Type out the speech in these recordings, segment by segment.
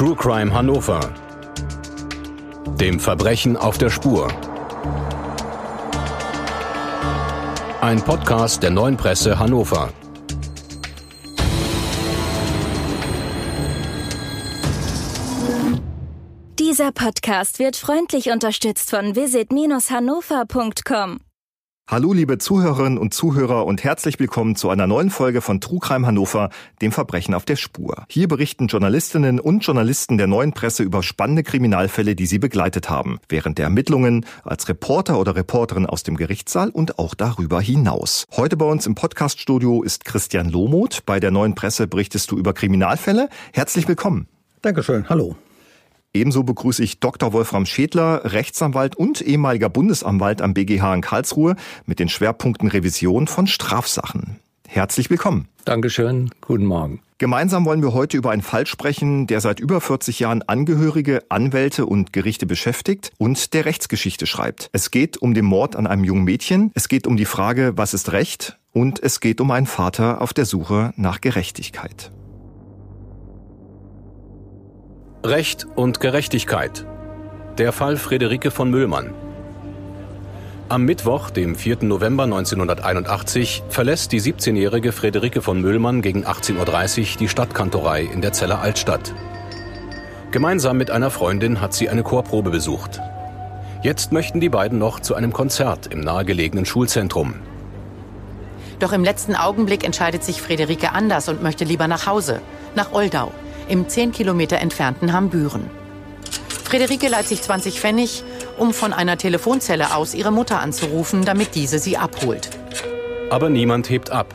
True Crime Hannover. Dem Verbrechen auf der Spur. Ein Podcast der neuen Presse Hannover. Dieser Podcast wird freundlich unterstützt von visit-hannover.com. Hallo liebe Zuhörerinnen und Zuhörer und herzlich willkommen zu einer neuen Folge von True Crime Hannover, dem Verbrechen auf der Spur. Hier berichten Journalistinnen und Journalisten der neuen Presse über spannende Kriminalfälle, die sie begleitet haben, während der Ermittlungen, als Reporter oder Reporterin aus dem Gerichtssaal und auch darüber hinaus. Heute bei uns im Podcaststudio ist Christian Lohmuth. Bei der neuen Presse berichtest du über Kriminalfälle. Herzlich willkommen. Dankeschön. Hallo. Ebenso begrüße ich Dr. Wolfram Schädler, Rechtsanwalt und ehemaliger Bundesanwalt am BGH in Karlsruhe mit den Schwerpunkten Revision von Strafsachen. Herzlich willkommen. Dankeschön. Guten Morgen. Gemeinsam wollen wir heute über einen Fall sprechen, der seit über 40 Jahren Angehörige, Anwälte und Gerichte beschäftigt und der Rechtsgeschichte schreibt. Es geht um den Mord an einem jungen Mädchen, es geht um die Frage, was ist Recht und es geht um einen Vater auf der Suche nach Gerechtigkeit. Recht und Gerechtigkeit. Der Fall Friederike von Müllmann. Am Mittwoch, dem 4. November 1981, verlässt die 17-jährige Friederike von Müllmann gegen 18.30 Uhr die Stadtkantorei in der Zeller Altstadt. Gemeinsam mit einer Freundin hat sie eine Chorprobe besucht. Jetzt möchten die beiden noch zu einem Konzert im nahegelegenen Schulzentrum. Doch im letzten Augenblick entscheidet sich Friederike anders und möchte lieber nach Hause, nach Oldau im 10 Kilometer entfernten Hambüren. Friederike leiht sich 20 Pfennig, um von einer Telefonzelle aus ihre Mutter anzurufen, damit diese sie abholt. Aber niemand hebt ab.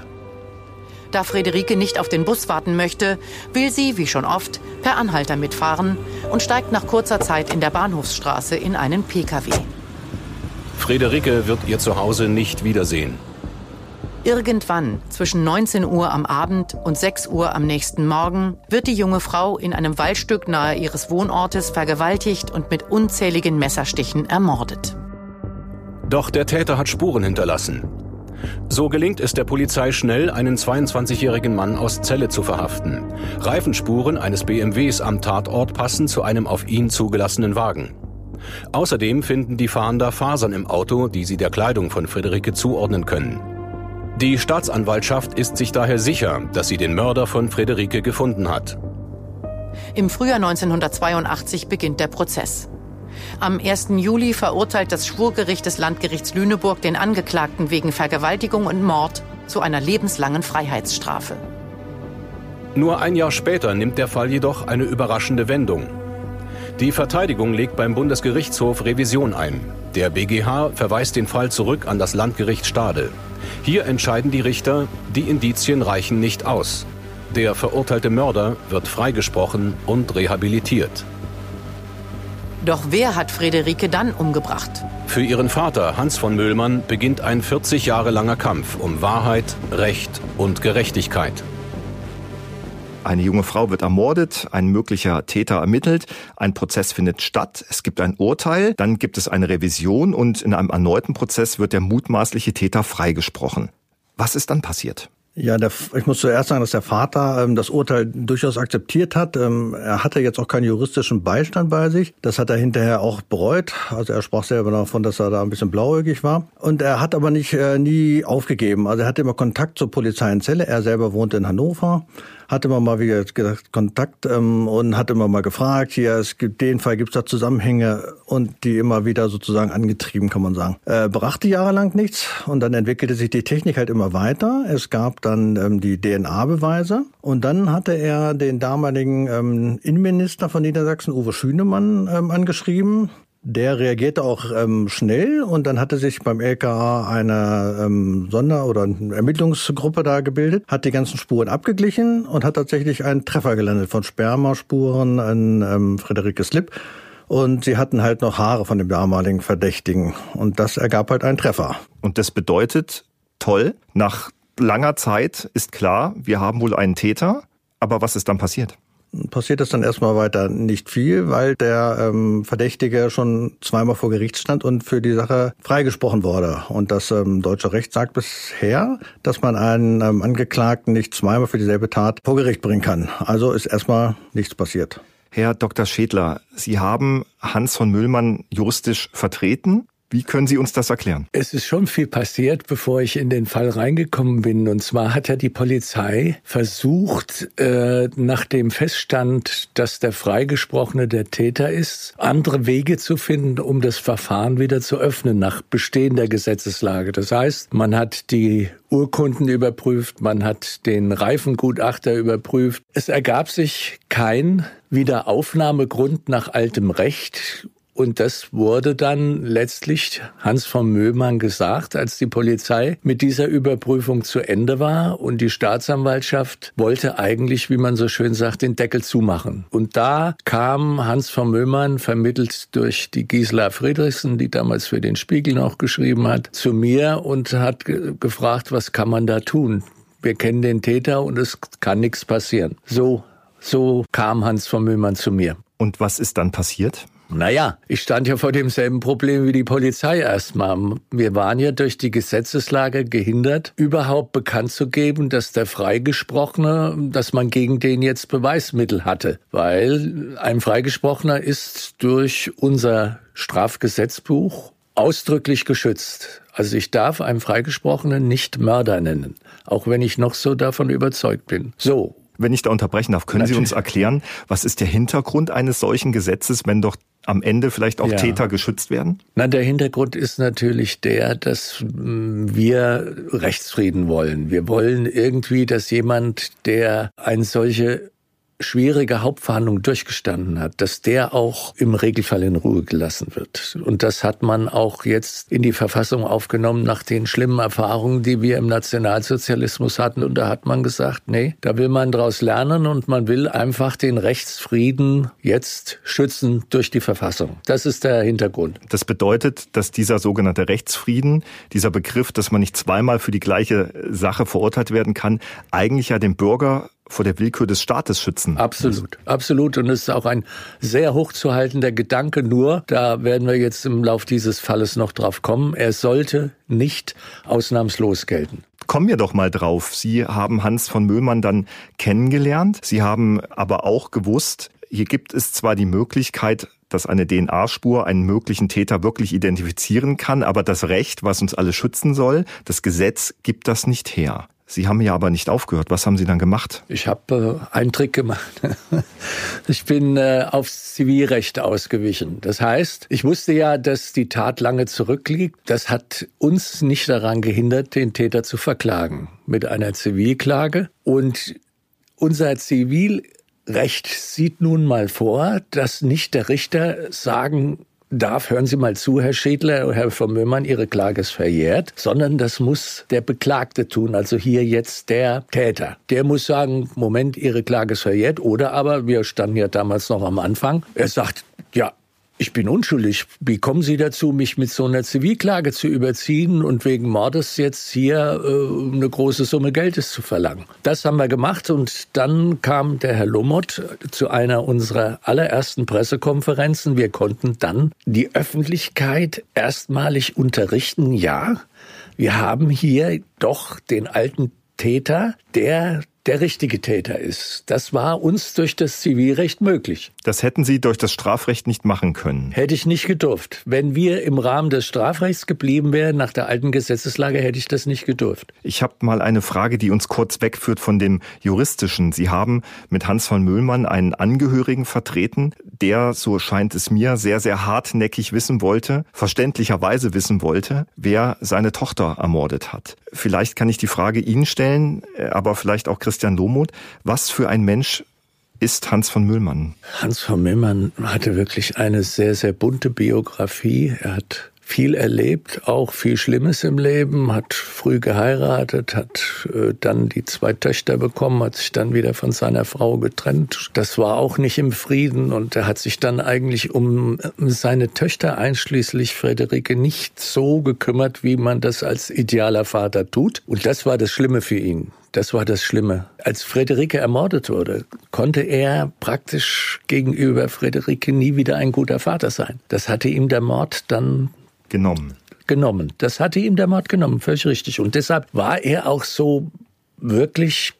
Da Friederike nicht auf den Bus warten möchte, will sie, wie schon oft, per Anhalter mitfahren und steigt nach kurzer Zeit in der Bahnhofsstraße in einen Pkw. Friederike wird ihr Zuhause nicht wiedersehen. Irgendwann zwischen 19 Uhr am Abend und 6 Uhr am nächsten Morgen wird die junge Frau in einem Waldstück nahe ihres Wohnortes vergewaltigt und mit unzähligen Messerstichen ermordet. Doch der Täter hat Spuren hinterlassen. So gelingt es der Polizei schnell, einen 22-jährigen Mann aus Celle zu verhaften. Reifenspuren eines BMWs am Tatort passen zu einem auf ihn zugelassenen Wagen. Außerdem finden die Fahnder Fasern im Auto, die sie der Kleidung von Friederike zuordnen können. Die Staatsanwaltschaft ist sich daher sicher, dass sie den Mörder von Friederike gefunden hat. Im Frühjahr 1982 beginnt der Prozess. Am 1. Juli verurteilt das Schwurgericht des Landgerichts Lüneburg den Angeklagten wegen Vergewaltigung und Mord zu einer lebenslangen Freiheitsstrafe. Nur ein Jahr später nimmt der Fall jedoch eine überraschende Wendung. Die Verteidigung legt beim Bundesgerichtshof Revision ein. Der BGH verweist den Fall zurück an das Landgericht Stade. Hier entscheiden die Richter, die Indizien reichen nicht aus. Der verurteilte Mörder wird freigesprochen und rehabilitiert. Doch wer hat Friederike dann umgebracht? Für ihren Vater Hans von Müllmann beginnt ein 40 Jahre langer Kampf um Wahrheit, Recht und Gerechtigkeit. Eine junge Frau wird ermordet, ein möglicher Täter ermittelt, ein Prozess findet statt, es gibt ein Urteil, dann gibt es eine Revision und in einem erneuten Prozess wird der mutmaßliche Täter freigesprochen. Was ist dann passiert? Ja, der, ich muss zuerst sagen, dass der Vater ähm, das Urteil durchaus akzeptiert hat. Ähm, er hatte jetzt auch keinen juristischen Beistand bei sich. Das hat er hinterher auch bereut. Also er sprach selber davon, dass er da ein bisschen blauäugig war. Und er hat aber nicht äh, nie aufgegeben. Also er hatte immer Kontakt zur Polizei in Celle. Er selber wohnte in Hannover hat immer mal wieder gesagt, Kontakt ähm, und hat immer mal gefragt, hier, es gibt den Fall, gibt es da Zusammenhänge und die immer wieder sozusagen angetrieben, kann man sagen. Äh, brachte jahrelang nichts und dann entwickelte sich die Technik halt immer weiter. Es gab dann ähm, die DNA-Beweise und dann hatte er den damaligen ähm, Innenminister von Niedersachsen, Uwe Schünemann, ähm, angeschrieben der reagierte auch ähm, schnell und dann hatte sich beim LKA eine ähm, Sonder- oder Ermittlungsgruppe da gebildet, hat die ganzen Spuren abgeglichen und hat tatsächlich einen Treffer gelandet von Spermaspuren an ähm, Friederike Slip. Und sie hatten halt noch Haare von dem damaligen Verdächtigen. Und das ergab halt einen Treffer. Und das bedeutet, toll, nach langer Zeit ist klar, wir haben wohl einen Täter. Aber was ist dann passiert? Passiert es dann erstmal weiter nicht viel, weil der ähm, Verdächtige schon zweimal vor Gericht stand und für die Sache freigesprochen wurde. Und das ähm, deutsche Recht sagt bisher, dass man einen ähm, Angeklagten nicht zweimal für dieselbe Tat vor Gericht bringen kann. Also ist erstmal nichts passiert. Herr Dr. Schädler, Sie haben Hans von Müllmann juristisch vertreten. Wie können Sie uns das erklären? Es ist schon viel passiert, bevor ich in den Fall reingekommen bin. Und zwar hat ja die Polizei versucht, äh, nachdem feststand, dass der Freigesprochene der Täter ist, andere Wege zu finden, um das Verfahren wieder zu öffnen nach bestehender Gesetzeslage. Das heißt, man hat die Urkunden überprüft, man hat den Reifengutachter überprüft. Es ergab sich kein Wiederaufnahmegrund nach altem Recht und das wurde dann letztlich Hans von Möhmann gesagt, als die Polizei mit dieser Überprüfung zu Ende war und die Staatsanwaltschaft wollte eigentlich, wie man so schön sagt, den Deckel zumachen. Und da kam Hans von Möhmann, vermittelt durch die Gisela Friedrichsen, die damals für den Spiegel noch geschrieben hat, zu mir und hat gefragt, was kann man da tun? Wir kennen den Täter und es kann nichts passieren. So, so kam Hans von Möhmann zu mir. Und was ist dann passiert? Naja, ich stand ja vor demselben Problem wie die Polizei erstmal. Wir waren ja durch die Gesetzeslage gehindert, überhaupt bekannt zu geben, dass der Freigesprochene, dass man gegen den jetzt Beweismittel hatte. Weil ein Freigesprochener ist durch unser Strafgesetzbuch ausdrücklich geschützt. Also ich darf einen Freigesprochenen nicht Mörder nennen, auch wenn ich noch so davon überzeugt bin. So, wenn ich da unterbrechen darf, können Natürlich. Sie uns erklären, was ist der Hintergrund eines solchen Gesetzes, wenn doch am Ende vielleicht auch ja. Täter geschützt werden? Na, der Hintergrund ist natürlich der, dass mm, wir Rechtsfrieden wollen. Wir wollen irgendwie, dass jemand, der eine solche schwierige Hauptverhandlung durchgestanden hat, dass der auch im Regelfall in Ruhe gelassen wird. Und das hat man auch jetzt in die Verfassung aufgenommen nach den schlimmen Erfahrungen, die wir im Nationalsozialismus hatten. Und da hat man gesagt, nee, da will man daraus lernen und man will einfach den Rechtsfrieden jetzt schützen durch die Verfassung. Das ist der Hintergrund. Das bedeutet, dass dieser sogenannte Rechtsfrieden, dieser Begriff, dass man nicht zweimal für die gleiche Sache verurteilt werden kann, eigentlich ja dem Bürger vor der Willkür des Staates schützen. Absolut, absolut. Und es ist auch ein sehr hochzuhaltender Gedanke. Nur, da werden wir jetzt im Lauf dieses Falles noch drauf kommen, er sollte nicht ausnahmslos gelten. Kommen wir doch mal drauf. Sie haben Hans von Möhlmann dann kennengelernt. Sie haben aber auch gewusst, hier gibt es zwar die Möglichkeit, dass eine DNA-Spur einen möglichen Täter wirklich identifizieren kann, aber das Recht, was uns alle schützen soll, das Gesetz gibt das nicht her. Sie haben ja aber nicht aufgehört. Was haben Sie dann gemacht? Ich habe äh, einen Trick gemacht. ich bin äh, aufs Zivilrecht ausgewichen. Das heißt, ich wusste ja, dass die Tat lange zurückliegt. Das hat uns nicht daran gehindert, den Täter zu verklagen mit einer Zivilklage. Und unser Zivilrecht sieht nun mal vor, dass nicht der Richter sagen darf, hören Sie mal zu, Herr Schädler, Herr von Möhmann, Ihre Klage ist verjährt, sondern das muss der Beklagte tun, also hier jetzt der Täter. Der muss sagen, Moment, Ihre Klage ist verjährt, oder aber, wir standen ja damals noch am Anfang, er sagt, ja, ich bin unschuldig. Wie kommen Sie dazu, mich mit so einer Zivilklage zu überziehen und wegen Mordes jetzt hier äh, eine große Summe Geldes zu verlangen? Das haben wir gemacht und dann kam der Herr Lomott zu einer unserer allerersten Pressekonferenzen. Wir konnten dann die Öffentlichkeit erstmalig unterrichten, ja, wir haben hier doch den alten Täter, der der richtige Täter ist. Das war uns durch das Zivilrecht möglich. Das hätten Sie durch das Strafrecht nicht machen können. Hätte ich nicht gedurft. Wenn wir im Rahmen des Strafrechts geblieben wären, nach der alten Gesetzeslage, hätte ich das nicht gedurft. Ich habe mal eine Frage, die uns kurz wegführt von dem Juristischen. Sie haben mit Hans von Müllmann einen Angehörigen vertreten, der, so scheint es mir, sehr, sehr hartnäckig wissen wollte, verständlicherweise wissen wollte, wer seine Tochter ermordet hat. Vielleicht kann ich die Frage Ihnen stellen, äh, aber vielleicht auch Christian Christian Lomuth. Was für ein Mensch ist Hans von Müllmann? Hans von Müllmann hatte wirklich eine sehr, sehr bunte Biografie. Er hat viel erlebt, auch viel Schlimmes im Leben, hat früh geheiratet, hat äh, dann die zwei Töchter bekommen, hat sich dann wieder von seiner Frau getrennt. Das war auch nicht im Frieden und er hat sich dann eigentlich um seine Töchter einschließlich Friederike nicht so gekümmert, wie man das als idealer Vater tut. Und das war das Schlimme für ihn. Das war das Schlimme. Als Friederike ermordet wurde, konnte er praktisch gegenüber Friederike nie wieder ein guter Vater sein. Das hatte ihm der Mord dann genommen. Genommen. Das hatte ihm der Mord genommen, völlig richtig. Und deshalb war er auch so wirklich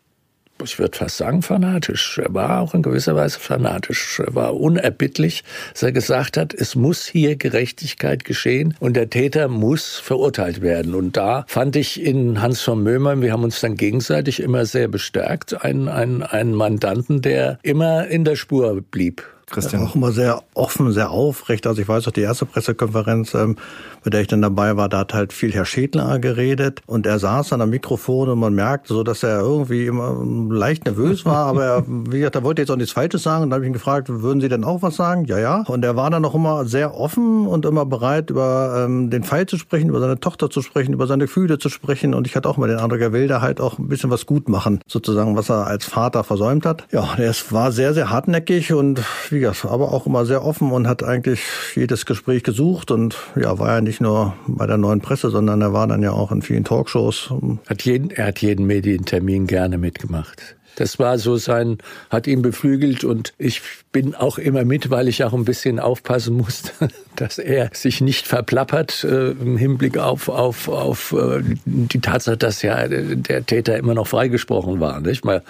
ich würde fast sagen, fanatisch. Er war auch in gewisser Weise fanatisch. Er war unerbittlich, dass er gesagt hat, es muss hier Gerechtigkeit geschehen und der Täter muss verurteilt werden. Und da fand ich in Hans von Möhmer, wir haben uns dann gegenseitig immer sehr bestärkt, einen, einen, einen Mandanten, der immer in der Spur blieb. Christian. Auch immer sehr offen, sehr aufrecht. Also ich weiß auch, die erste Pressekonferenz, ähm, bei der ich dann dabei war, da hat halt viel Herr Schädler geredet und er saß an am Mikrofon und man merkte so, dass er irgendwie immer leicht nervös war, aber er, wie gesagt, er wollte jetzt auch nichts Falsches sagen und dann habe ich ihn gefragt, würden Sie denn auch was sagen? Ja, ja. Und er war dann auch immer sehr offen und immer bereit, über ähm, den Fall zu sprechen, über seine Tochter zu sprechen, über seine Gefühle zu sprechen und ich hatte auch mal den Eindruck, er will da halt auch ein bisschen was gut machen, sozusagen, was er als Vater versäumt hat. Ja, er war sehr, sehr hartnäckig und wie gesagt, aber auch immer sehr offen und hat eigentlich jedes Gespräch gesucht und ja, war ja nicht nur bei der neuen Presse, sondern er war dann ja auch in vielen Talkshows. Hat jeden, er hat jeden Medientermin gerne mitgemacht. Das war so sein, hat ihn beflügelt und ich bin auch immer mit, weil ich auch ein bisschen aufpassen musste, dass er sich nicht verplappert äh, im Hinblick auf, auf, auf äh, die Tatsache, dass ja der Täter immer noch freigesprochen war. Nicht? Man,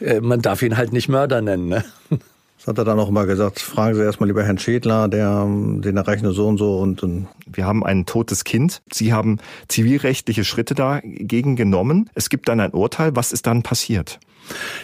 äh, man darf ihn halt nicht Mörder nennen. Ne? Das hat er dann auch immer gesagt, fragen Sie erstmal lieber Herrn Schädler, der, den erreichen wir so und so und, und wir haben ein totes Kind. Sie haben zivilrechtliche Schritte dagegen genommen. Es gibt dann ein Urteil. Was ist dann passiert?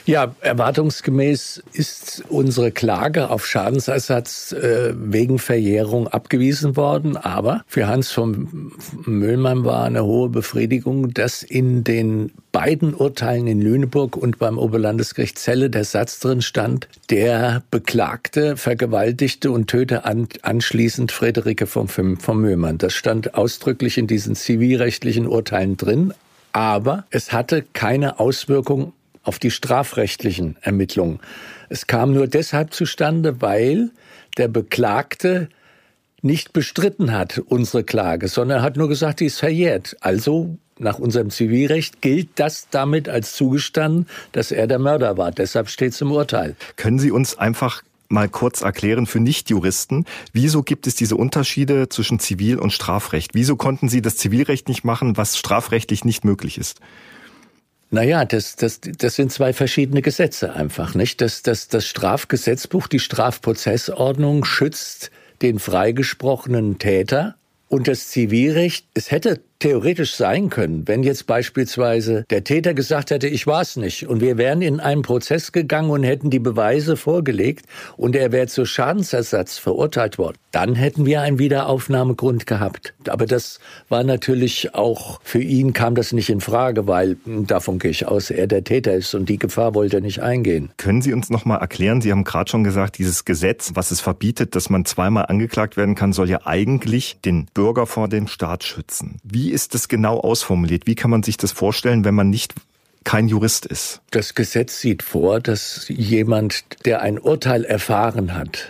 Ja, erwartungsgemäß ist unsere Klage auf Schadensersatz äh, wegen Verjährung abgewiesen worden. Aber für Hans von Müllmann war eine hohe Befriedigung, dass in den beiden Urteilen in Lüneburg und beim Oberlandesgericht Celle der Satz drin stand, der Beklagte vergewaltigte und töte an, anschließend Friederike von, von Müllmann. Das stand ausdrücklich in diesen zivilrechtlichen Urteilen drin. Aber es hatte keine Auswirkung auf die strafrechtlichen Ermittlungen. Es kam nur deshalb zustande, weil der Beklagte nicht bestritten hat, unsere Klage, sondern hat nur gesagt, die ist verjährt. Also nach unserem Zivilrecht gilt das damit als zugestanden, dass er der Mörder war. Deshalb steht es im Urteil. Können Sie uns einfach mal kurz erklären für Nichtjuristen, wieso gibt es diese Unterschiede zwischen Zivil- und Strafrecht? Wieso konnten Sie das Zivilrecht nicht machen, was strafrechtlich nicht möglich ist? Naja, das, das, das sind zwei verschiedene Gesetze einfach, nicht? Das, das, das Strafgesetzbuch, die Strafprozessordnung schützt den freigesprochenen Täter und das Zivilrecht, es hätte theoretisch sein können, wenn jetzt beispielsweise der Täter gesagt hätte, ich war es nicht, und wir wären in einen Prozess gegangen und hätten die Beweise vorgelegt und er wäre zu Schadensersatz verurteilt worden, dann hätten wir einen Wiederaufnahmegrund gehabt. Aber das war natürlich auch für ihn kam das nicht in Frage, weil hm, davon gehe ich aus, er der Täter ist und die Gefahr wollte er nicht eingehen. Können Sie uns noch mal erklären? Sie haben gerade schon gesagt, dieses Gesetz, was es verbietet, dass man zweimal angeklagt werden kann, soll ja eigentlich den Bürger vor dem Staat schützen. Wie ist das genau ausformuliert? Wie kann man sich das vorstellen, wenn man nicht kein Jurist ist? Das Gesetz sieht vor, dass jemand, der ein Urteil erfahren hat,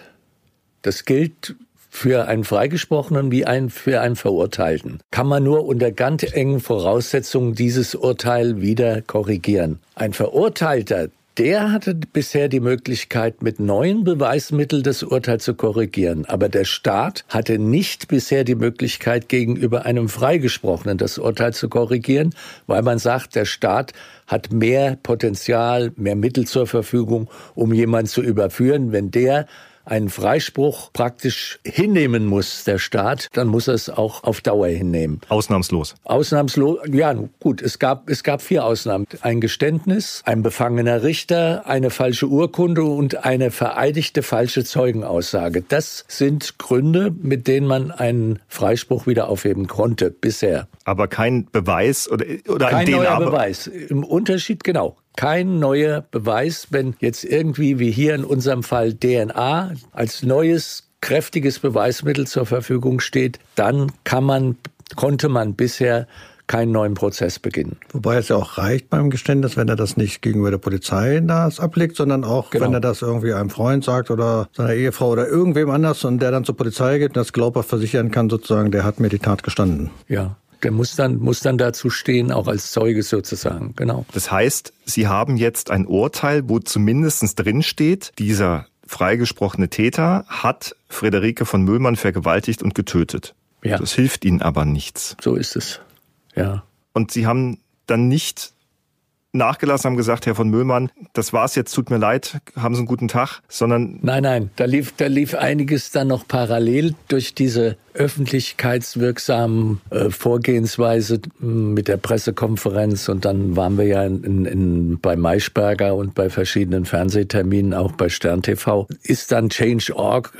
das gilt für einen Freigesprochenen wie ein, für einen Verurteilten. Kann man nur unter ganz engen Voraussetzungen dieses Urteil wieder korrigieren. Ein Verurteilter, der hatte bisher die Möglichkeit, mit neuen Beweismitteln das Urteil zu korrigieren. Aber der Staat hatte nicht bisher die Möglichkeit, gegenüber einem Freigesprochenen das Urteil zu korrigieren, weil man sagt, der Staat hat mehr Potenzial, mehr Mittel zur Verfügung, um jemanden zu überführen, wenn der einen Freispruch praktisch hinnehmen muss, der Staat, dann muss er es auch auf Dauer hinnehmen. Ausnahmslos. Ausnahmslos, ja, gut, es gab, es gab vier Ausnahmen. Ein Geständnis, ein befangener Richter, eine falsche Urkunde und eine vereidigte falsche Zeugenaussage. Das sind Gründe, mit denen man einen Freispruch wieder aufheben konnte bisher. Aber kein Beweis oder, oder kein neuer Beweis. Im Unterschied, genau kein neuer Beweis, wenn jetzt irgendwie wie hier in unserem Fall DNA als neues kräftiges Beweismittel zur Verfügung steht, dann kann man, konnte man bisher keinen neuen Prozess beginnen. Wobei es ja auch reicht beim Geständnis, wenn er das nicht gegenüber der Polizei das ablegt, sondern auch, genau. wenn er das irgendwie einem Freund sagt oder seiner Ehefrau oder irgendwem anders und der dann zur Polizei geht und das glaubhaft versichern kann, sozusagen, der hat mir die Tat gestanden. Ja. Der muss dann, muss dann dazu stehen, auch als Zeuge sozusagen, genau. Das heißt, Sie haben jetzt ein Urteil, wo zumindest drin steht, dieser freigesprochene Täter hat Friederike von Müllmann vergewaltigt und getötet. Ja. Das hilft Ihnen aber nichts. So ist es. Ja. Und Sie haben dann nicht nachgelassen, haben gesagt, Herr von Müllmann, das war's jetzt, tut mir leid, haben Sie einen guten Tag, sondern... Nein, nein, da lief, da lief einiges dann noch parallel durch diese öffentlichkeitswirksamen äh, Vorgehensweise mit der Pressekonferenz. Und dann waren wir ja in, in, bei Maischberger und bei verschiedenen Fernsehterminen, auch bei Stern TV, ist dann Change.org,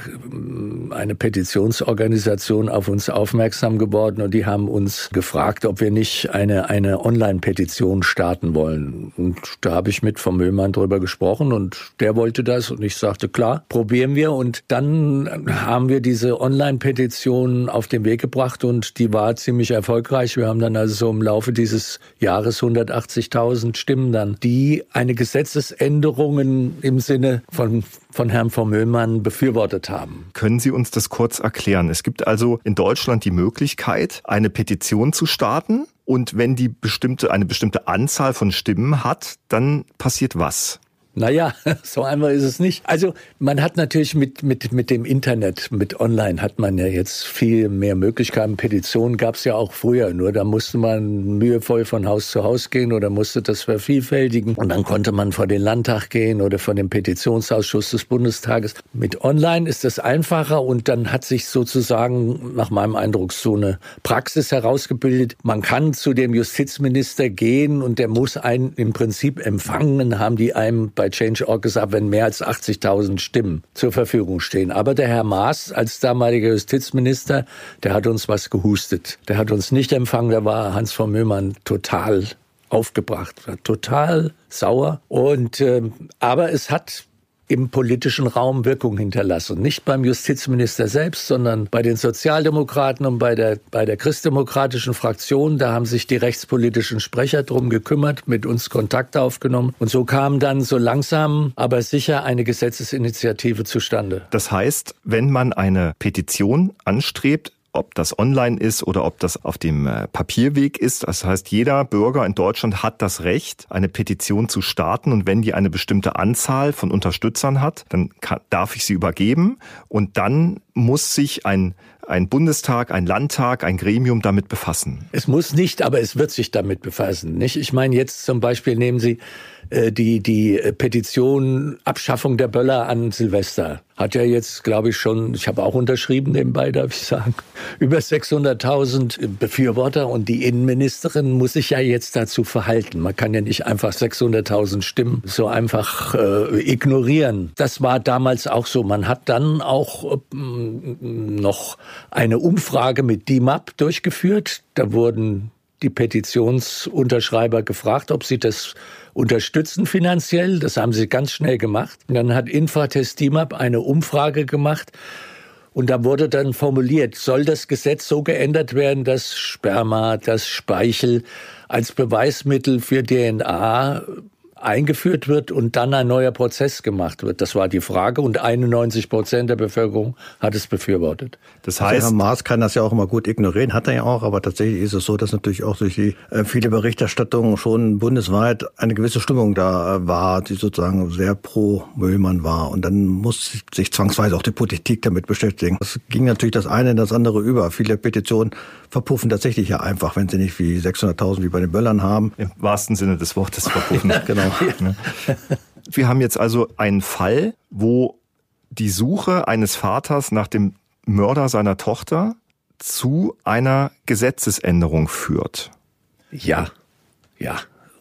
eine Petitionsorganisation, auf uns aufmerksam geworden? Und die haben uns gefragt, ob wir nicht eine, eine Online-Petition starten wollen. Und da habe ich mit vom Müllmann drüber gesprochen und der wollte das und ich sagte, klar, probieren wir und dann haben wir diese Online-Petition Petition auf den Weg gebracht und die war ziemlich erfolgreich. Wir haben dann also so im Laufe dieses Jahres 180.000 Stimmen dann, die eine Gesetzesänderung im Sinne von von Herrn von Müllmann befürwortet haben. Können Sie uns das kurz erklären? Es gibt also in Deutschland die Möglichkeit, eine Petition zu starten. Und wenn die bestimmte, eine bestimmte Anzahl von Stimmen hat, dann passiert was? Naja, so einfach ist es nicht. Also man hat natürlich mit, mit, mit dem Internet, mit Online hat man ja jetzt viel mehr Möglichkeiten. Petitionen gab es ja auch früher, nur da musste man mühevoll von Haus zu Haus gehen oder musste das vervielfältigen. Und dann konnte man vor den Landtag gehen oder vor den Petitionsausschuss des Bundestages. Mit Online ist das einfacher und dann hat sich sozusagen nach meinem Eindruck so eine Praxis herausgebildet. Man kann zu dem Justizminister gehen und der muss einen im Prinzip empfangen, haben die einem bei bei Change.org gesagt, wenn mehr als 80.000 Stimmen zur Verfügung stehen. Aber der Herr Maas als damaliger Justizminister, der hat uns was gehustet. Der hat uns nicht empfangen, da war Hans von Möhmann total aufgebracht, total sauer. Und äh, aber es hat im politischen Raum Wirkung hinterlassen. Nicht beim Justizminister selbst, sondern bei den Sozialdemokraten und bei der, bei der christdemokratischen Fraktion. Da haben sich die rechtspolitischen Sprecher drum gekümmert, mit uns Kontakt aufgenommen. Und so kam dann so langsam, aber sicher eine Gesetzesinitiative zustande. Das heißt, wenn man eine Petition anstrebt, ob das online ist oder ob das auf dem äh, Papierweg ist. Das heißt, jeder Bürger in Deutschland hat das Recht, eine Petition zu starten und wenn die eine bestimmte Anzahl von Unterstützern hat, dann kann, darf ich sie übergeben und dann muss sich ein ein Bundestag, ein Landtag, ein Gremium damit befassen? Es muss nicht, aber es wird sich damit befassen. Nicht? Ich meine, jetzt zum Beispiel nehmen Sie die, die Petition Abschaffung der Böller an Silvester hat ja jetzt, glaube ich, schon, ich habe auch unterschrieben nebenbei, darf ich sagen, über 600.000 Befürworter und die Innenministerin muss sich ja jetzt dazu verhalten. Man kann ja nicht einfach 600.000 Stimmen so einfach äh, ignorieren. Das war damals auch so. Man hat dann auch äh, noch eine Umfrage mit DIMAP durchgeführt. Da wurden die Petitionsunterschreiber gefragt, ob sie das unterstützen finanziell. Das haben sie ganz schnell gemacht. Und dann hat Infratest DIMAP eine Umfrage gemacht. Und da wurde dann formuliert, soll das Gesetz so geändert werden, dass Sperma, das Speichel als Beweismittel für DNA eingeführt wird und dann ein neuer Prozess gemacht wird? Das war die Frage und 91 Prozent der Bevölkerung hat es befürwortet. Das heißt, also Herr Maas kann das ja auch immer gut ignorieren, hat er ja auch, aber tatsächlich ist es so, dass natürlich auch durch die äh, viele Berichterstattungen schon bundesweit eine gewisse Stimmung da äh, war, die sozusagen sehr pro Müllmann war und dann muss sich zwangsweise auch die Politik damit beschäftigen. Es ging natürlich das eine in das andere über. Viele Petitionen verpuffen tatsächlich ja einfach, wenn sie nicht wie 600.000 wie bei den Böllern haben. Im wahrsten Sinne des Wortes verpuffen. genau. Wir haben jetzt also einen Fall, wo die Suche eines Vaters nach dem Mörder seiner Tochter zu einer Gesetzesänderung führt. Ja, ja.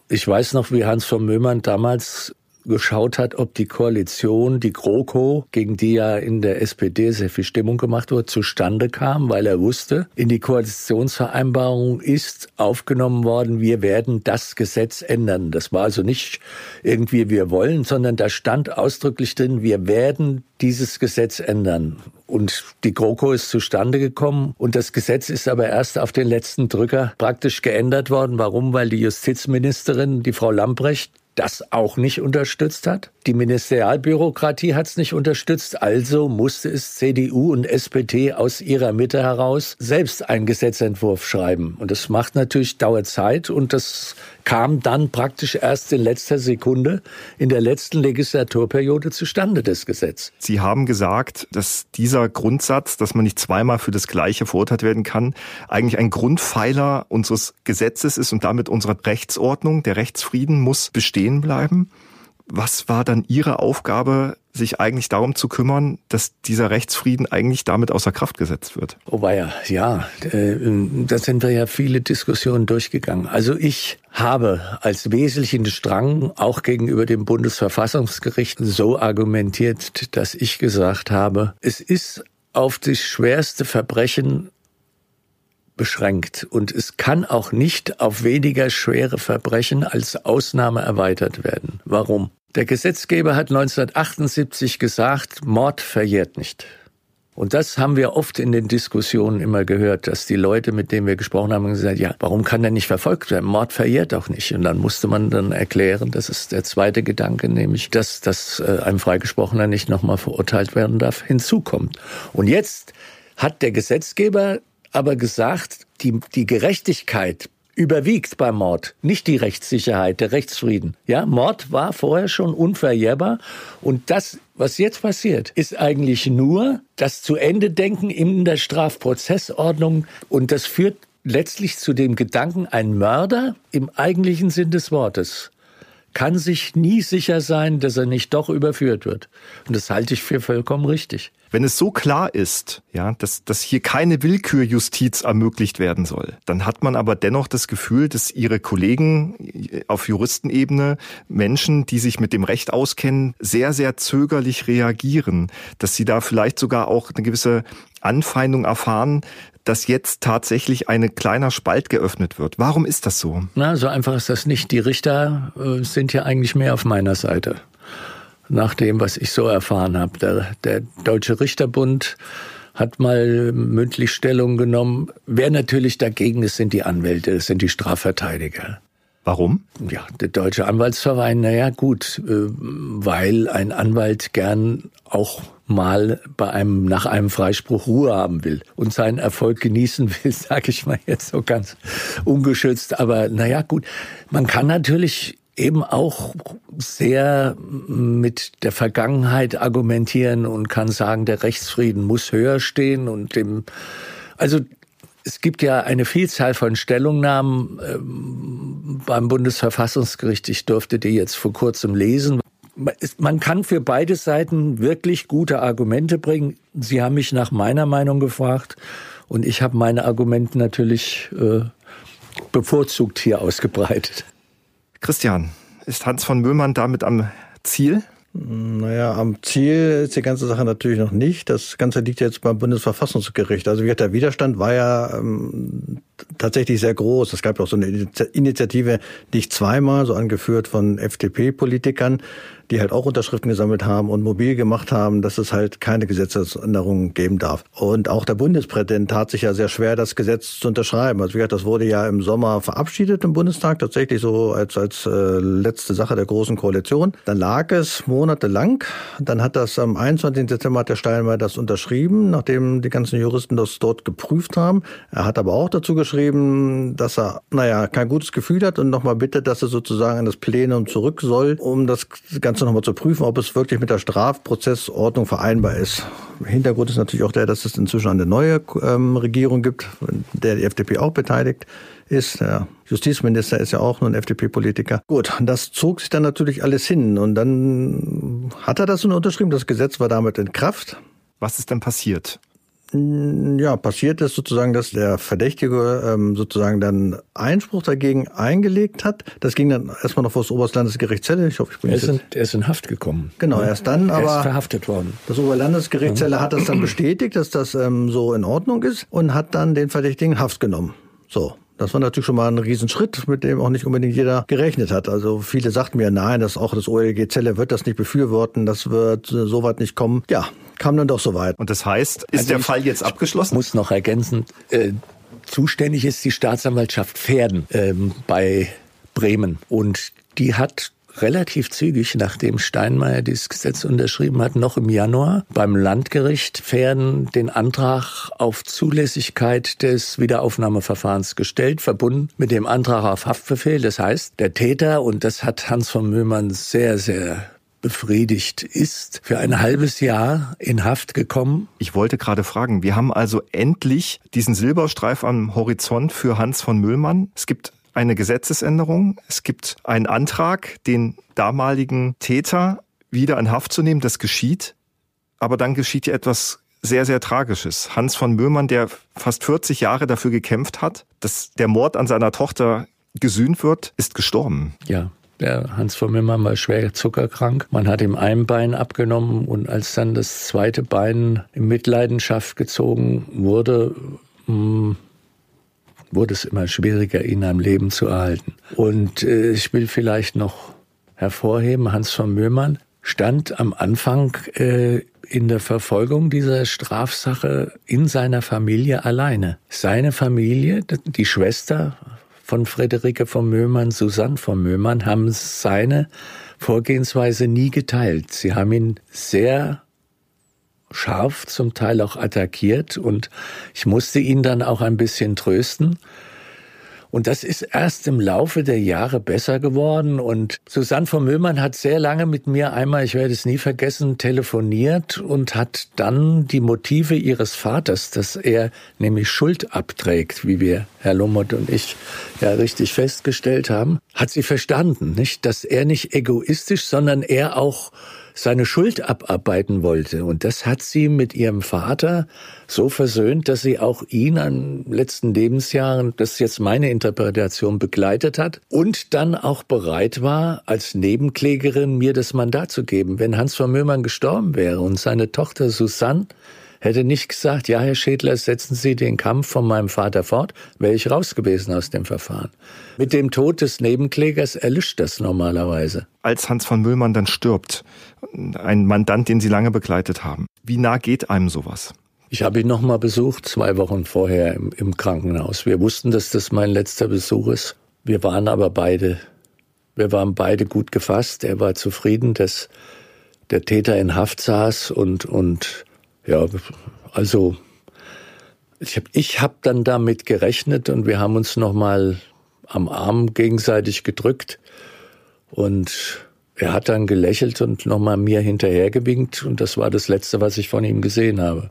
Ich weiß noch, wie Hans von Möhmann damals geschaut hat, ob die Koalition, die GroKo, gegen die ja in der SPD sehr viel Stimmung gemacht wurde, zustande kam, weil er wusste, in die Koalitionsvereinbarung ist aufgenommen worden, wir werden das Gesetz ändern. Das war also nicht irgendwie wir wollen, sondern da stand ausdrücklich drin, wir werden dieses Gesetz ändern. Und die GroKo ist zustande gekommen und das Gesetz ist aber erst auf den letzten Drücker praktisch geändert worden. Warum? Weil die Justizministerin, die Frau Lamprecht, das auch nicht unterstützt hat. Die Ministerialbürokratie hat es nicht unterstützt, also musste es CDU und SPD aus ihrer Mitte heraus selbst einen Gesetzentwurf schreiben. Und das macht natürlich, dauert Zeit und das kam dann praktisch erst in letzter Sekunde in der letzten Legislaturperiode zustande, das Gesetz. Sie haben gesagt, dass dieser Grundsatz, dass man nicht zweimal für das Gleiche verurteilt werden kann, eigentlich ein Grundpfeiler unseres Gesetzes ist und damit unserer Rechtsordnung. Der Rechtsfrieden muss bestehen bleiben. Was war dann Ihre Aufgabe, sich eigentlich darum zu kümmern, dass dieser Rechtsfrieden eigentlich damit außer Kraft gesetzt wird? Oh ja, ja, äh, da sind wir ja viele Diskussionen durchgegangen. Also ich habe als wesentlichen Strang auch gegenüber dem Bundesverfassungsgericht so argumentiert, dass ich gesagt habe, es ist auf das schwerste Verbrechen beschränkt. Und es kann auch nicht auf weniger schwere Verbrechen als Ausnahme erweitert werden. Warum? Der Gesetzgeber hat 1978 gesagt, Mord verjährt nicht. Und das haben wir oft in den Diskussionen immer gehört, dass die Leute, mit denen wir gesprochen haben, gesagt, ja, warum kann der nicht verfolgt werden? Mord verjährt doch nicht. Und dann musste man dann erklären, das ist der zweite Gedanke, nämlich, dass, dass äh, ein Freigesprochener nicht nochmal verurteilt werden darf, hinzukommt. Und jetzt hat der Gesetzgeber aber gesagt, die, die Gerechtigkeit überwiegt beim Mord, nicht die Rechtssicherheit, der Rechtsfrieden. Ja, Mord war vorher schon unverjährbar und das, was jetzt passiert, ist eigentlich nur das zu Ende denken in der Strafprozessordnung und das führt letztlich zu dem Gedanken, ein Mörder im eigentlichen Sinn des Wortes kann sich nie sicher sein, dass er nicht doch überführt wird. Und das halte ich für vollkommen richtig. Wenn es so klar ist, ja, dass, dass hier keine Willkürjustiz ermöglicht werden soll, dann hat man aber dennoch das Gefühl, dass ihre Kollegen auf Juristenebene, Menschen, die sich mit dem Recht auskennen, sehr, sehr zögerlich reagieren, dass sie da vielleicht sogar auch eine gewisse Anfeindung erfahren, dass jetzt tatsächlich ein kleiner Spalt geöffnet wird. Warum ist das so? Na, so einfach ist das nicht. Die Richter äh, sind ja eigentlich mehr auf meiner Seite. Nach dem, was ich so erfahren habe. Der, der Deutsche Richterbund hat mal mündlich Stellung genommen. Wer natürlich dagegen ist, sind die Anwälte, das sind die Strafverteidiger. Warum? Ja, der Deutsche Anwaltsverein, naja gut, äh, weil ein Anwalt gern auch mal bei einem nach einem Freispruch Ruhe haben will und seinen Erfolg genießen will, sage ich mal jetzt so ganz ungeschützt. Aber naja, gut, man kann natürlich eben auch sehr mit der Vergangenheit argumentieren und kann sagen, der Rechtsfrieden muss höher stehen und dem, also es gibt ja eine Vielzahl von Stellungnahmen ähm, beim Bundesverfassungsgericht. Ich durfte die jetzt vor kurzem lesen man kann für beide Seiten wirklich gute Argumente bringen. Sie haben mich nach meiner Meinung gefragt und ich habe meine Argumente natürlich äh, bevorzugt hier ausgebreitet. Christian, ist Hans von Möhmann damit am Ziel? Naja, am Ziel ist die ganze Sache natürlich noch nicht. Das Ganze liegt jetzt beim Bundesverfassungsgericht. Also wie gesagt, der Widerstand war ja ähm, tatsächlich sehr groß. Es gab auch so eine Initiative, nicht zweimal, so angeführt von FDP-Politikern, die halt auch Unterschriften gesammelt haben und mobil gemacht haben, dass es halt keine Gesetzesänderungen geben darf. Und auch der Bundespräsident tat sich ja sehr schwer, das Gesetz zu unterschreiben. Also wie gesagt, das wurde ja im Sommer verabschiedet im Bundestag, tatsächlich so als, als äh, letzte Sache der Großen Koalition. Dann lag es monatelang. Dann hat das am 21. Dezember hat der Steinmeier das unterschrieben, nachdem die ganzen Juristen das dort geprüft haben. Er hat aber auch dazu geschrieben, dass er, naja, kein gutes Gefühl hat und nochmal bittet, dass er sozusagen in das Plenum zurück soll, um das Ganze nochmal zu prüfen, ob es wirklich mit der Strafprozessordnung vereinbar ist. Hintergrund ist natürlich auch der, dass es inzwischen eine neue ähm, Regierung gibt, der die FDP auch beteiligt ist. Der Justizminister ist ja auch nur ein FDP-Politiker. Gut, das zog sich dann natürlich alles hin. Und dann hat er das unterschrieben. Das Gesetz war damit in Kraft. Was ist denn passiert? Ja, passiert ist sozusagen, dass der Verdächtige ähm, sozusagen dann Einspruch dagegen eingelegt hat. Das ging dann erstmal noch vor das Oberlandesgericht Celle. Ich hoffe, ich bin er, ist in, er ist in Haft gekommen. Genau, erst dann, aber er ist verhaftet worden. Das Oberlandesgericht Celle hat das dann bestätigt, dass das ähm, so in Ordnung ist und hat dann den Verdächtigen Haft genommen. So. Das war natürlich schon mal ein Riesenschritt, mit dem auch nicht unbedingt jeder gerechnet hat. Also viele sagten mir, nein, das auch das OLG Zelle wird das nicht befürworten, das wird äh, so weit nicht kommen. Ja, kam dann doch so weit. Und das heißt, ist also der Fall jetzt abgeschlossen? Muss noch ergänzen, äh, zuständig ist die Staatsanwaltschaft Pferden ähm, bei Bremen und die hat relativ zügig, nachdem Steinmeier dieses Gesetz unterschrieben hat, noch im Januar beim Landgericht Pferden den Antrag auf Zulässigkeit des Wiederaufnahmeverfahrens gestellt, verbunden mit dem Antrag auf Haftbefehl. Das heißt, der Täter, und das hat Hans von Möhmann sehr, sehr befriedigt ist, für ein halbes Jahr in Haft gekommen. Ich wollte gerade fragen, wir haben also endlich diesen Silberstreif am Horizont für Hans von Müllmann. Es gibt eine Gesetzesänderung, es gibt einen Antrag, den damaligen Täter wieder in Haft zu nehmen. Das geschieht. Aber dann geschieht ja etwas sehr, sehr Tragisches. Hans von Möhmann, der fast 40 Jahre dafür gekämpft hat, dass der Mord an seiner Tochter gesühnt wird, ist gestorben. Ja, der Hans von Mimmer war schwer zuckerkrank. Man hat ihm ein Bein abgenommen und als dann das zweite Bein in Mitleidenschaft gezogen wurde, hm, wurde es immer schwieriger, ihn am Leben zu erhalten. Und äh, ich will vielleicht noch hervorheben, Hans von Möhmann stand am Anfang äh, in der Verfolgung dieser Strafsache in seiner Familie alleine. Seine Familie, die Schwester von Friederike von Möhmann, Susanne von Möhmann, haben seine Vorgehensweise nie geteilt. Sie haben ihn sehr scharf zum Teil auch attackiert und ich musste ihn dann auch ein bisschen trösten und das ist erst im Laufe der Jahre besser geworden. Und Susanne von Möhmann hat sehr lange mit mir einmal, ich werde es nie vergessen, telefoniert und hat dann die Motive ihres Vaters, dass er nämlich Schuld abträgt, wie wir, Herr Lummert und ich, ja richtig festgestellt haben, hat sie verstanden, nicht? Dass er nicht egoistisch, sondern er auch seine Schuld abarbeiten wollte. Und das hat sie mit ihrem Vater so versöhnt, dass sie auch ihn an letzten Lebensjahren, das ist jetzt meine Interpretation, begleitet hat und dann auch bereit war, als Nebenklägerin mir das Mandat zu geben. Wenn Hans von Möhmann gestorben wäre und seine Tochter Susanne hätte nicht gesagt, ja, Herr Schädler, setzen Sie den Kampf von meinem Vater fort, wäre ich raus gewesen aus dem Verfahren. Mit dem Tod des Nebenklägers erlischt das normalerweise. Als Hans von Müllmann dann stirbt, ein Mandant, den Sie lange begleitet haben, wie nah geht einem sowas? Ich habe ihn noch mal besucht, zwei Wochen vorher im, im Krankenhaus. Wir wussten, dass das mein letzter Besuch ist. Wir waren aber beide, wir waren beide gut gefasst. Er war zufrieden, dass der Täter in Haft saß und, und ja, also ich habe ich hab dann damit gerechnet und wir haben uns noch mal am Arm gegenseitig gedrückt und er hat dann gelächelt und noch mal mir hinterhergewinkt und das war das letzte, was ich von ihm gesehen habe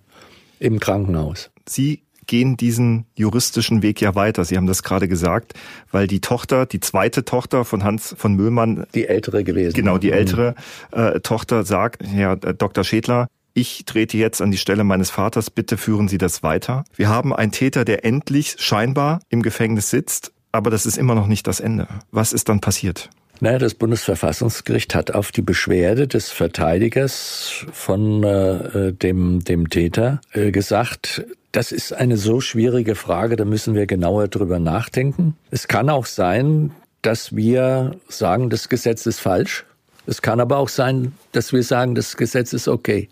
im Krankenhaus. Sie gehen diesen juristischen Weg ja weiter. Sie haben das gerade gesagt, weil die Tochter, die zweite Tochter von Hans von Möhlmann, die ältere gewesen, genau die ältere äh, Tochter sagt, Herr Dr. Schädler, ich trete jetzt an die Stelle meines Vaters, bitte führen Sie das weiter. Wir haben einen Täter, der endlich scheinbar im Gefängnis sitzt, aber das ist immer noch nicht das Ende. Was ist dann passiert? Naja, das Bundesverfassungsgericht hat auf die Beschwerde des Verteidigers von äh, dem, dem Täter äh, gesagt, das ist eine so schwierige Frage, da müssen wir genauer drüber nachdenken. Es kann auch sein, dass wir sagen, das Gesetz ist falsch. Es kann aber auch sein, dass wir sagen, das Gesetz ist okay.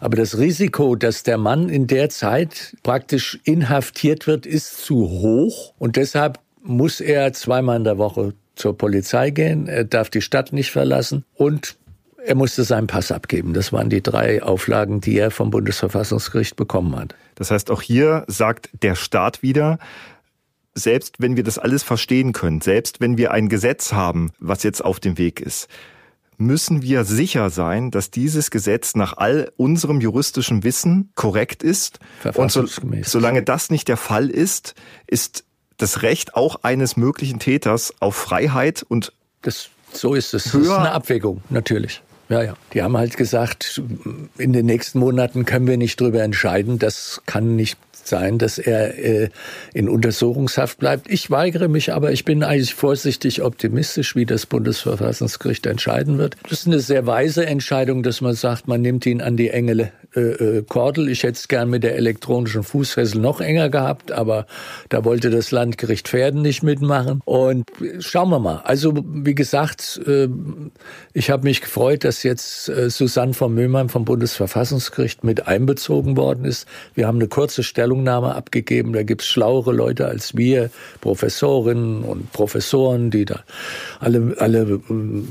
Aber das Risiko, dass der Mann in der Zeit praktisch inhaftiert wird, ist zu hoch. Und deshalb muss er zweimal in der Woche zur Polizei gehen. Er darf die Stadt nicht verlassen. Und er musste seinen Pass abgeben. Das waren die drei Auflagen, die er vom Bundesverfassungsgericht bekommen hat. Das heißt, auch hier sagt der Staat wieder, selbst wenn wir das alles verstehen können, selbst wenn wir ein Gesetz haben, was jetzt auf dem Weg ist, müssen wir sicher sein, dass dieses Gesetz nach all unserem juristischen Wissen korrekt ist. Und so, solange das nicht der Fall ist, ist das Recht auch eines möglichen Täters auf Freiheit und das, so ist es. Das ist eine Abwägung, natürlich. Ja, ja. Die haben halt gesagt, in den nächsten Monaten können wir nicht drüber entscheiden. Das kann nicht sein, dass er äh, in Untersuchungshaft bleibt. Ich weigere mich aber, ich bin eigentlich vorsichtig optimistisch, wie das Bundesverfassungsgericht entscheiden wird. Das ist eine sehr weise Entscheidung, dass man sagt, man nimmt ihn an die enge äh, äh, Kordel. Ich hätte es gern mit der elektronischen Fußfessel noch enger gehabt, aber da wollte das Landgericht Pferden nicht mitmachen. Und schauen wir mal. Also wie gesagt, äh, ich habe mich gefreut, dass jetzt äh, Susanne von Möhmann vom Bundesverfassungsgericht mit einbezogen worden ist. Wir haben eine kurze Stellung Stellungnahme abgegeben. Da gibt's schlauere Leute als wir, Professorinnen und Professoren, die da alle, alle äh,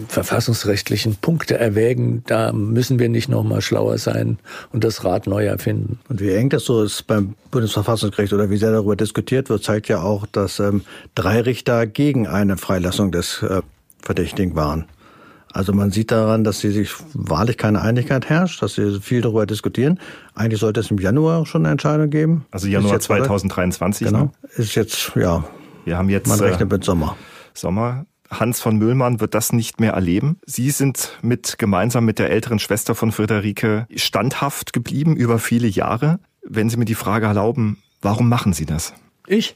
verfassungsrechtlichen Punkte erwägen. Da müssen wir nicht nochmal schlauer sein und das Rad neu erfinden. Und wie eng das so ist beim Bundesverfassungsgericht oder wie sehr darüber diskutiert wird, zeigt ja auch, dass ähm, drei Richter gegen eine Freilassung des äh, Verdächtigen waren. Also man sieht daran, dass sie sich wahrlich keine Einigkeit herrscht, dass sie viel darüber diskutieren. Eigentlich sollte es im Januar schon eine Entscheidung geben. Also Januar 2023. Genau. Ne? Ist jetzt, ja. Wir haben jetzt. Man rechnet mit Sommer. Sommer. Hans von Müllmann wird das nicht mehr erleben. Sie sind mit, gemeinsam mit der älteren Schwester von Friederike standhaft geblieben über viele Jahre. Wenn Sie mir die Frage erlauben, warum machen Sie das? Ich?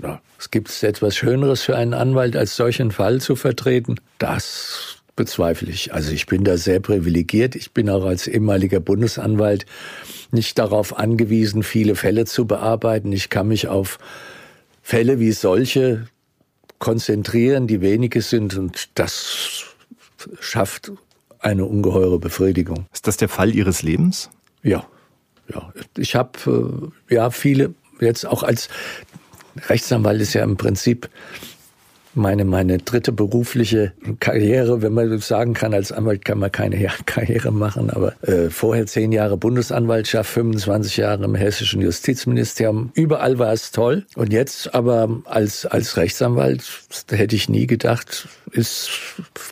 Ja, es gibt etwas Schöneres für einen Anwalt, als solchen Fall zu vertreten. Das bezweifle ich. Also ich bin da sehr privilegiert. Ich bin auch als ehemaliger Bundesanwalt nicht darauf angewiesen, viele Fälle zu bearbeiten. Ich kann mich auf Fälle wie solche konzentrieren, die wenige sind und das schafft eine ungeheure Befriedigung. Ist das der Fall Ihres Lebens? Ja, ja. Ich habe äh, ja viele jetzt auch als Rechtsanwalt ist ja im Prinzip meine, meine dritte berufliche Karriere, wenn man sagen kann, als Anwalt kann man keine Karriere machen, aber äh, vorher zehn Jahre Bundesanwaltschaft, 25 Jahre im hessischen Justizministerium, überall war es toll. Und jetzt aber als, als Rechtsanwalt hätte ich nie gedacht, ist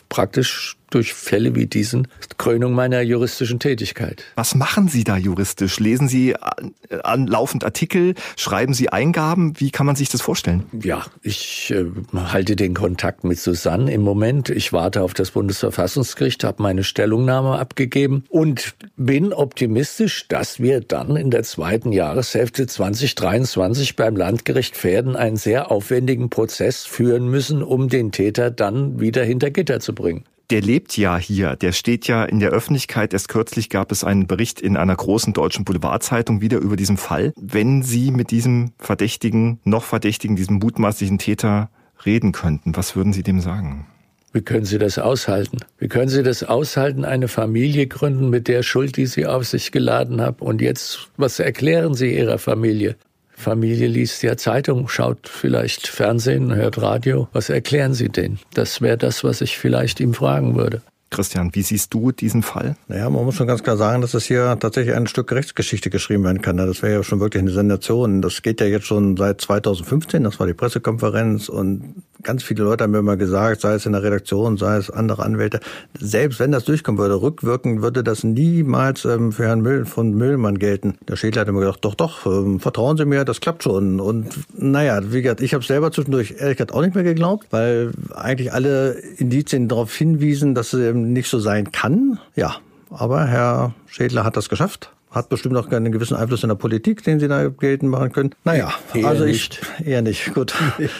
praktisch durch Fälle wie diesen Krönung meiner juristischen Tätigkeit. Was machen Sie da juristisch? Lesen Sie an, laufend Artikel? Schreiben Sie Eingaben? Wie kann man sich das vorstellen? Ja, ich äh, halte den Kontakt mit Susanne im Moment. Ich warte auf das Bundesverfassungsgericht, habe meine Stellungnahme abgegeben und bin optimistisch, dass wir dann in der zweiten Jahreshälfte 2023 beim Landgericht Pferden einen sehr aufwendigen Prozess führen müssen, um den Täter dann wieder hinter Gitter zu bringen der lebt ja hier, der steht ja in der Öffentlichkeit. Erst kürzlich gab es einen Bericht in einer großen deutschen Boulevardzeitung wieder über diesen Fall. Wenn Sie mit diesem Verdächtigen, noch Verdächtigen, diesem mutmaßlichen Täter reden könnten, was würden Sie dem sagen? Wie können Sie das aushalten? Wie können Sie das aushalten, eine Familie gründen mit der Schuld, die Sie auf sich geladen haben? Und jetzt, was erklären Sie Ihrer Familie? Familie liest ja Zeitung, schaut vielleicht Fernsehen, hört Radio. Was erklären Sie denen? Das wäre das, was ich vielleicht ihm fragen würde. Christian, wie siehst du diesen Fall? Naja, man muss schon ganz klar sagen, dass es hier tatsächlich ein Stück Rechtsgeschichte geschrieben werden kann. Das wäre ja schon wirklich eine Sensation. Das geht ja jetzt schon seit 2015, das war die Pressekonferenz und ganz viele Leute haben mir immer gesagt, sei es in der Redaktion, sei es andere Anwälte, selbst wenn das durchkommen würde, rückwirkend würde das niemals ähm, für Herrn Müll von Müllmann gelten. Der Schädler hat immer gedacht, doch, doch, ähm, vertrauen Sie mir, das klappt schon. Und naja, wie gesagt, ich habe selber zwischendurch ehrlich gesagt auch nicht mehr geglaubt, weil eigentlich alle Indizien darauf hinwiesen, dass es eben nicht so sein kann. Ja, aber Herr Schädler hat das geschafft hat bestimmt auch einen gewissen Einfluss in der Politik, den Sie da geltend machen können. Naja, eher also ich nicht. eher nicht. Gut.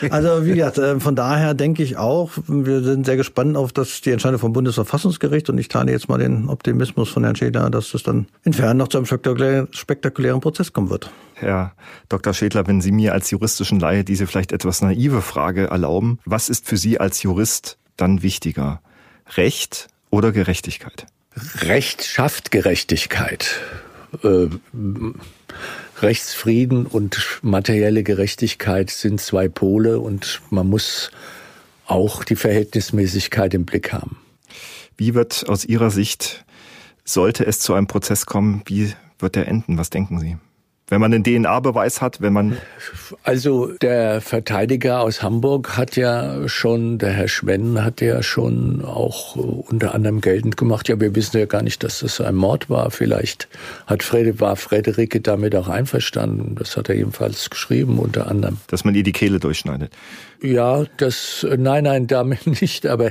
Also wie gesagt, äh, von daher denke ich auch, wir sind sehr gespannt auf das, die Entscheidung vom Bundesverfassungsgericht und ich teile jetzt mal den Optimismus von Herrn Schädler, dass es dann entfernt noch zu einem spektakulären, spektakulären Prozess kommen wird. Herr Dr. Schädler, wenn Sie mir als juristischen Laie diese vielleicht etwas naive Frage erlauben, was ist für Sie als Jurist dann wichtiger? Recht oder Gerechtigkeit? Recht schafft Gerechtigkeit äh, Rechtsfrieden und materielle Gerechtigkeit sind zwei Pole und man muss auch die Verhältnismäßigkeit im Blick haben. Wie wird aus Ihrer Sicht, sollte es zu einem Prozess kommen, wie wird der enden? Was denken Sie? Wenn man den DNA-Beweis hat, wenn man. Also der Verteidiger aus Hamburg hat ja schon, der Herr Schwenn hat ja schon auch unter anderem geltend gemacht, ja, wir wissen ja gar nicht, dass das ein Mord war. Vielleicht hat Frede, war Frederike damit auch einverstanden. Das hat er ebenfalls geschrieben, unter anderem. Dass man ihr die Kehle durchschneidet. Ja, das, nein, nein, damit nicht. Aber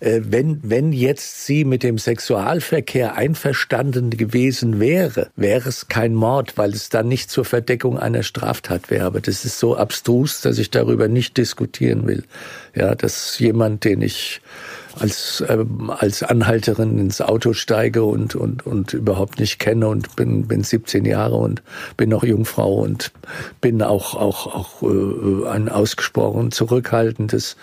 äh, wenn, wenn jetzt sie mit dem Sexualverkehr einverstanden gewesen wäre, wäre es kein Mord, weil es dann nicht zur Verdeckung einer Straftat wäre. Aber das ist so abstrus, dass ich darüber nicht diskutieren will. Ja, dass jemand, den ich als, ähm, als Anhalterin ins Auto steige und, und, und überhaupt nicht kenne und bin, bin 17 Jahre und bin noch Jungfrau und bin auch, auch, auch äh, ein ausgesprochen zurückhaltendes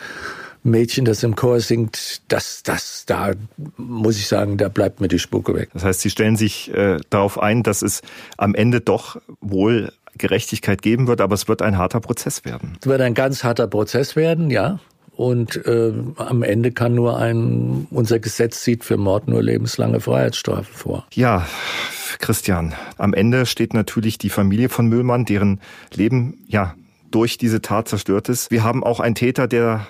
Mädchen, das im Chor singt, das, das, da muss ich sagen, da bleibt mir die Spucke weg. Das heißt, Sie stellen sich äh, darauf ein, dass es am Ende doch wohl Gerechtigkeit geben wird, aber es wird ein harter Prozess werden. Es wird ein ganz harter Prozess werden, ja. Und äh, am Ende kann nur ein, unser Gesetz sieht für Mord nur lebenslange Freiheitsstrafe vor. Ja, Christian, am Ende steht natürlich die Familie von Müllmann, deren Leben ja durch diese Tat zerstört ist. Wir haben auch einen Täter, der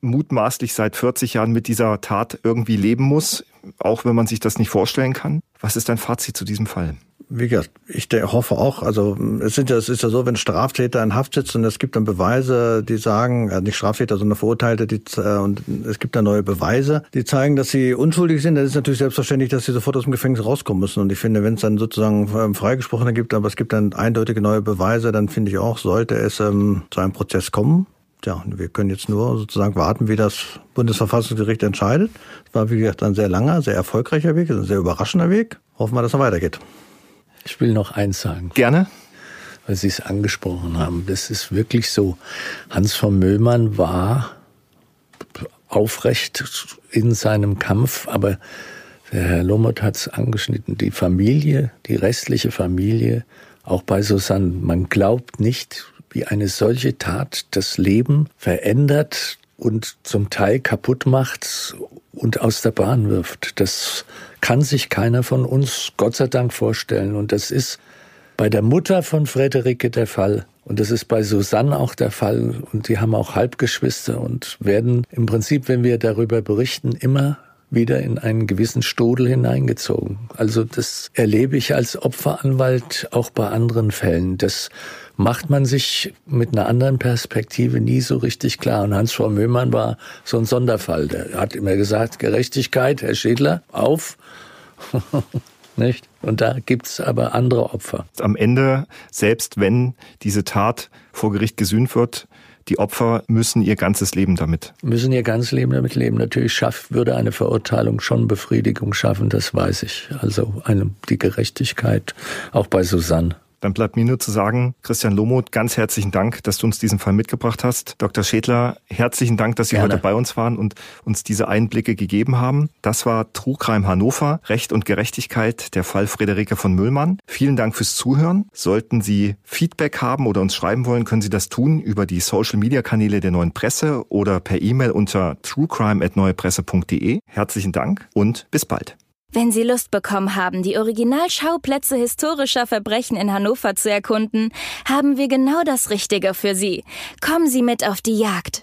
mutmaßlich seit 40 Jahren mit dieser Tat irgendwie leben muss, auch wenn man sich das nicht vorstellen kann. Was ist dein Fazit zu diesem Fall? Wie gesagt, ich hoffe auch, also es, sind ja, es ist ja so, wenn Straftäter in Haft sitzen und es gibt dann Beweise, die sagen, äh, nicht Straftäter, sondern Verurteilte, die, äh, und es gibt dann neue Beweise, die zeigen, dass sie unschuldig sind, dann ist natürlich selbstverständlich, dass sie sofort aus dem Gefängnis rauskommen müssen. Und ich finde, wenn es dann sozusagen ähm, Freigesprochene gibt, aber es gibt dann eindeutige neue Beweise, dann finde ich auch, sollte es ähm, zu einem Prozess kommen. Ja, wir können jetzt nur sozusagen warten, wie das Bundesverfassungsgericht entscheidet. Es war, wie gesagt, ein sehr langer, sehr erfolgreicher Weg, ein sehr überraschender Weg. Hoffen wir, dass er weitergeht. Ich will noch eins sagen. Gerne. Weil Sie es angesprochen haben. Das ist wirklich so. Hans von Möllmann war aufrecht in seinem Kampf, aber der Herr Lommert hat es angeschnitten. Die Familie, die restliche Familie, auch bei Susanne, man glaubt nicht, wie eine solche Tat das Leben verändert und zum Teil kaputt macht und aus der Bahn wirft. Das kann sich keiner von uns Gott sei Dank vorstellen. Und das ist bei der Mutter von Frederike der Fall. Und das ist bei Susanne auch der Fall. Und die haben auch Halbgeschwister und werden im Prinzip, wenn wir darüber berichten, immer wieder in einen gewissen Stodel hineingezogen. Also das erlebe ich als Opferanwalt auch bei anderen Fällen. Das macht man sich mit einer anderen Perspektive nie so richtig klar. Und Hans von Möhmann war so ein Sonderfall. Der hat immer gesagt, Gerechtigkeit, Herr Schädler, auf. Nicht? Und da gibt's aber andere Opfer. Am Ende, selbst wenn diese Tat vor Gericht gesühnt wird, die Opfer müssen ihr ganzes Leben damit. Müssen ihr ganzes Leben damit leben. Natürlich schafft, würde eine Verurteilung schon Befriedigung schaffen, das weiß ich. Also eine, die Gerechtigkeit, auch bei Susanne. Dann bleibt mir nur zu sagen, Christian Lomoth, ganz herzlichen Dank, dass du uns diesen Fall mitgebracht hast. Dr. Schädler, herzlichen Dank, dass Sie Gerne. heute bei uns waren und uns diese Einblicke gegeben haben. Das war Trugreim Hannover, Recht und Gerechtigkeit, der Fall Friederike von Müllmann. Vielen Dank fürs Zuhören. Sollten Sie Feedback haben oder uns schreiben wollen, können Sie das tun über die Social Media Kanäle der Neuen Presse oder per E-Mail unter truecrime@neuepresse.de. Herzlichen Dank und bis bald. Wenn Sie Lust bekommen haben, die Originalschauplätze historischer Verbrechen in Hannover zu erkunden, haben wir genau das Richtige für Sie. Kommen Sie mit auf die Jagd.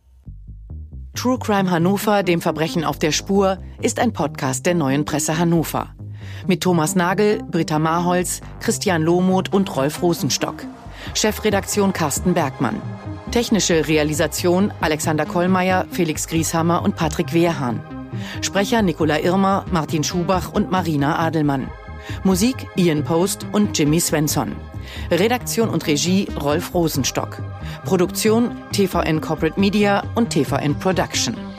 True Crime Hannover, dem Verbrechen auf der Spur, ist ein Podcast der neuen Presse Hannover. Mit Thomas Nagel, Britta Marholz, Christian Lohmuth und Rolf Rosenstock. Chefredaktion Carsten Bergmann. Technische Realisation Alexander Kollmeier, Felix Grieshammer und Patrick Wehrhahn. Sprecher Nicola Irmer, Martin Schubach und Marina Adelmann. Musik Ian Post und Jimmy Svensson. Redaktion und Regie Rolf Rosenstock. Produktion TVN Corporate Media und TVN Production.